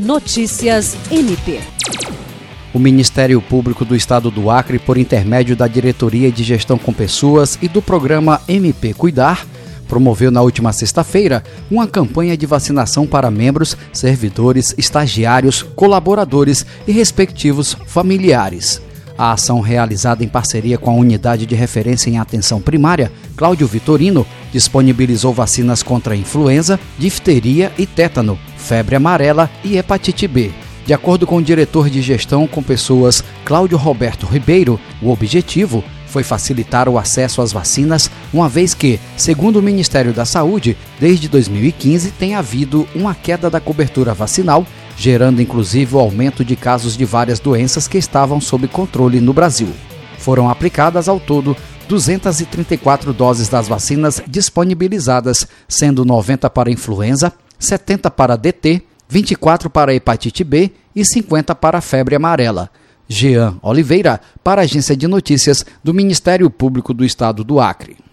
Notícias MP. O Ministério Público do Estado do Acre, por intermédio da Diretoria de Gestão com Pessoas e do programa MP Cuidar, promoveu na última sexta-feira uma campanha de vacinação para membros, servidores, estagiários, colaboradores e respectivos familiares. A ação realizada em parceria com a Unidade de Referência em Atenção Primária, Cláudio Vitorino, disponibilizou vacinas contra influenza, difteria e tétano, febre amarela e hepatite B. De acordo com o diretor de gestão com pessoas Cláudio Roberto Ribeiro, o objetivo foi facilitar o acesso às vacinas, uma vez que, segundo o Ministério da Saúde, desde 2015 tem havido uma queda da cobertura vacinal, gerando inclusive o aumento de casos de várias doenças que estavam sob controle no Brasil. Foram aplicadas ao todo 234 doses das vacinas disponibilizadas, sendo 90 para influenza, 70 para DT, 24 para hepatite B e 50 para febre amarela. Jean Oliveira, para a Agência de Notícias do Ministério Público do Estado do Acre.